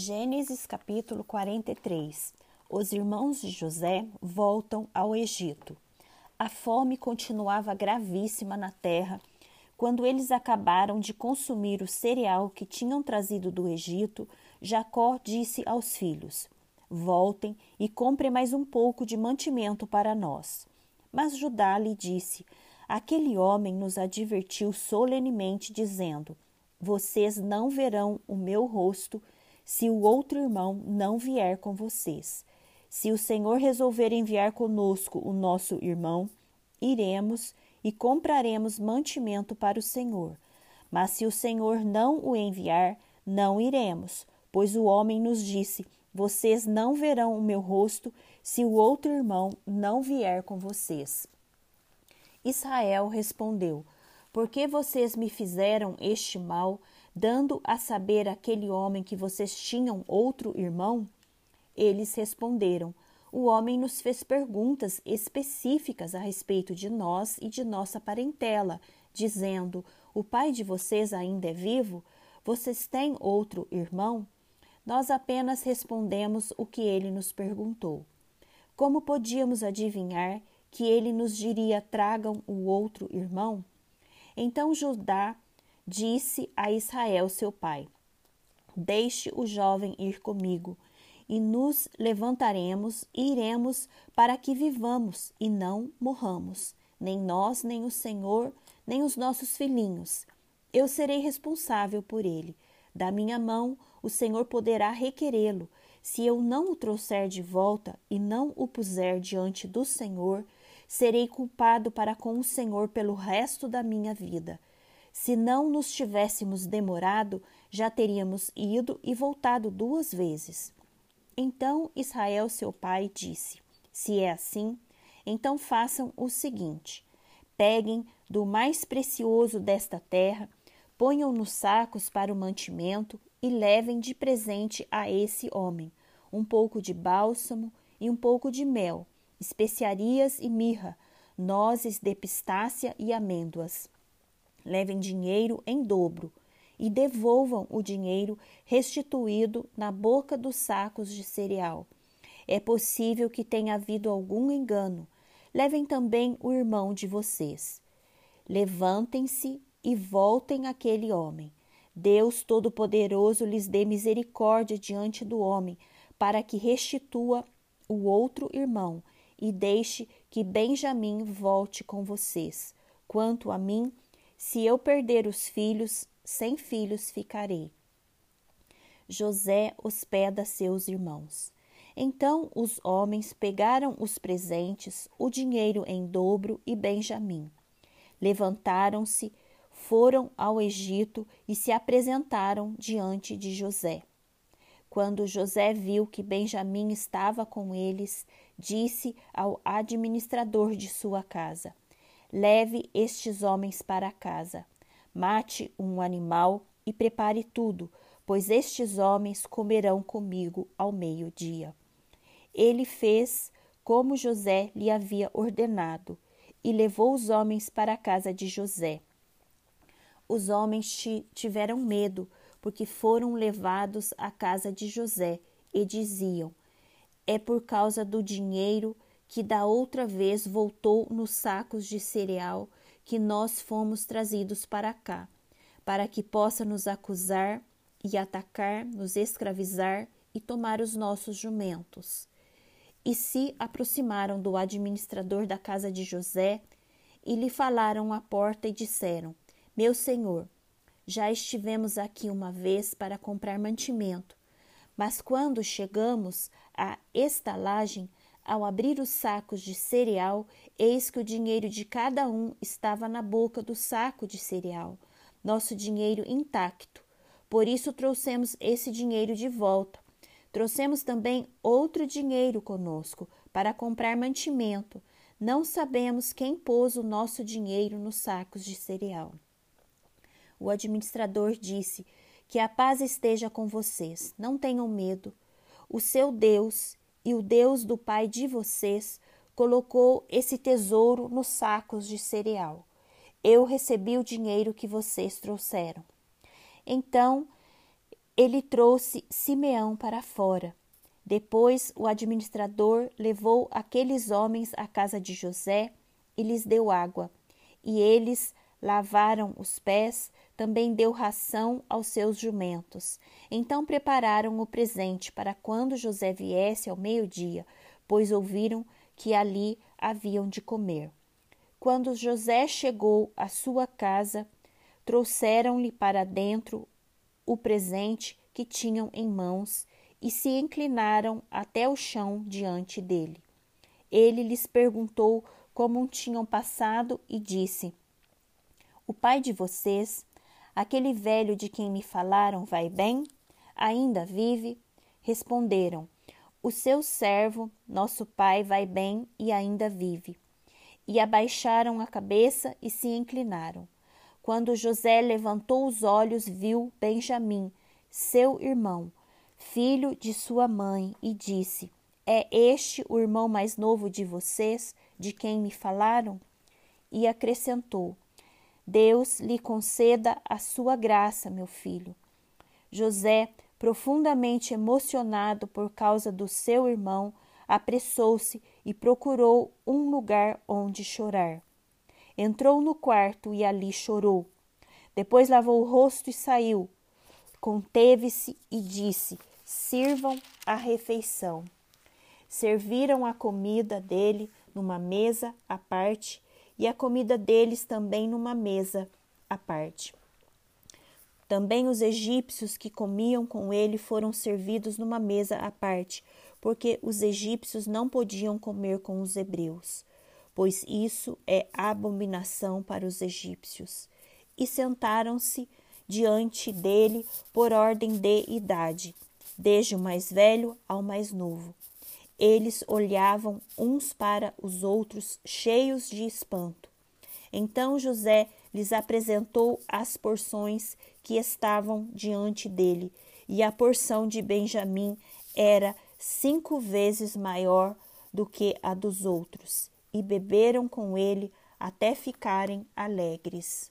Gênesis capítulo 43 Os irmãos de José voltam ao Egito. A fome continuava gravíssima na terra quando eles acabaram de consumir o cereal que tinham trazido do Egito. Jacó disse aos filhos: Voltem e comprem mais um pouco de mantimento para nós. Mas Judá lhe disse: Aquele homem nos advertiu solenemente, dizendo: Vocês não verão o meu rosto se o outro irmão não vier com vocês. Se o Senhor resolver enviar conosco o nosso irmão, iremos e compraremos mantimento para o Senhor. Mas se o Senhor não o enviar, não iremos, pois o homem nos disse: Vocês não verão o meu rosto se o outro irmão não vier com vocês. Israel respondeu: Por que vocês me fizeram este mal? Dando a saber aquele homem que vocês tinham outro irmão? Eles responderam: O homem nos fez perguntas específicas a respeito de nós e de nossa parentela, dizendo: O pai de vocês ainda é vivo? Vocês têm outro irmão? Nós apenas respondemos o que ele nos perguntou. Como podíamos adivinhar que ele nos diria: Tragam o outro irmão? Então Judá disse a Israel, seu pai: Deixe o jovem ir comigo, e nos levantaremos e iremos para que vivamos e não morramos, nem nós, nem o Senhor, nem os nossos filhinhos. Eu serei responsável por ele. Da minha mão o Senhor poderá requerê-lo. Se eu não o trouxer de volta e não o puser diante do Senhor, serei culpado para com o Senhor pelo resto da minha vida. Se não nos tivéssemos demorado, já teríamos ido e voltado duas vezes. Então Israel, seu pai, disse: Se é assim, então façam o seguinte: peguem do mais precioso desta terra, ponham nos sacos para o mantimento e levem de presente a esse homem um pouco de bálsamo e um pouco de mel, especiarias e mirra, nozes de pistácia e amêndoas levem dinheiro em dobro e devolvam o dinheiro restituído na boca dos sacos de cereal. É possível que tenha havido algum engano. Levem também o irmão de vocês. Levantem-se e voltem àquele homem. Deus Todo-Poderoso lhes dê misericórdia diante do homem, para que restitua o outro irmão e deixe que Benjamim volte com vocês. Quanto a mim, se eu perder os filhos, sem filhos ficarei. José hospeda seus irmãos. Então os homens pegaram os presentes, o dinheiro em dobro e Benjamim. Levantaram-se, foram ao Egito e se apresentaram diante de José. Quando José viu que Benjamim estava com eles, disse ao administrador de sua casa: Leve estes homens para casa. Mate um animal e prepare tudo, pois estes homens comerão comigo ao meio-dia. Ele fez como José lhe havia ordenado e levou os homens para a casa de José. Os homens tiveram medo, porque foram levados à casa de José e diziam: É por causa do dinheiro que da outra vez voltou nos sacos de cereal que nós fomos trazidos para cá, para que possa nos acusar e atacar, nos escravizar e tomar os nossos jumentos. E se aproximaram do administrador da casa de José e lhe falaram à porta e disseram: Meu senhor, já estivemos aqui uma vez para comprar mantimento, mas quando chegamos à estalagem, ao abrir os sacos de cereal, eis que o dinheiro de cada um estava na boca do saco de cereal, nosso dinheiro intacto. Por isso trouxemos esse dinheiro de volta. Trouxemos também outro dinheiro conosco para comprar mantimento. Não sabemos quem pôs o nosso dinheiro nos sacos de cereal. O administrador disse: Que a paz esteja com vocês, não tenham medo. O seu Deus e o Deus do pai de vocês colocou esse tesouro nos sacos de cereal. Eu recebi o dinheiro que vocês trouxeram. Então ele trouxe Simeão para fora. Depois o administrador levou aqueles homens à casa de José e lhes deu água, e eles lavaram os pés, também deu ração aos seus jumentos. Então prepararam o presente para quando José viesse ao meio-dia, pois ouviram que ali haviam de comer. Quando José chegou à sua casa, trouxeram-lhe para dentro o presente que tinham em mãos e se inclinaram até o chão diante dele. Ele lhes perguntou como tinham passado e disse: O pai de vocês, aquele velho de quem me falaram, vai bem? Ainda vive? Responderam: O seu servo, nosso pai, vai bem e ainda vive. E abaixaram a cabeça e se inclinaram. Quando José levantou os olhos, viu Benjamim, seu irmão, filho de sua mãe, e disse: É este o irmão mais novo de vocês, de quem me falaram? E acrescentou: Deus lhe conceda a sua graça, meu filho. José, profundamente emocionado por causa do seu irmão, apressou-se e procurou um lugar onde chorar. Entrou no quarto e ali chorou. Depois lavou o rosto e saiu. Conteve-se e disse: Sirvam a refeição. Serviram a comida dele numa mesa à parte e a comida deles também numa mesa à parte. Também os egípcios que comiam com ele foram servidos numa mesa à parte, porque os egípcios não podiam comer com os hebreus pois isso é abominação para os egípcios. E sentaram-se diante dele por ordem de idade, desde o mais velho ao mais novo. Eles olhavam uns para os outros, cheios de espanto. Então José lhes apresentou as porções que estavam diante dele, e a porção de Benjamim era cinco vezes maior do que a dos outros e beberam com ele até ficarem alegres.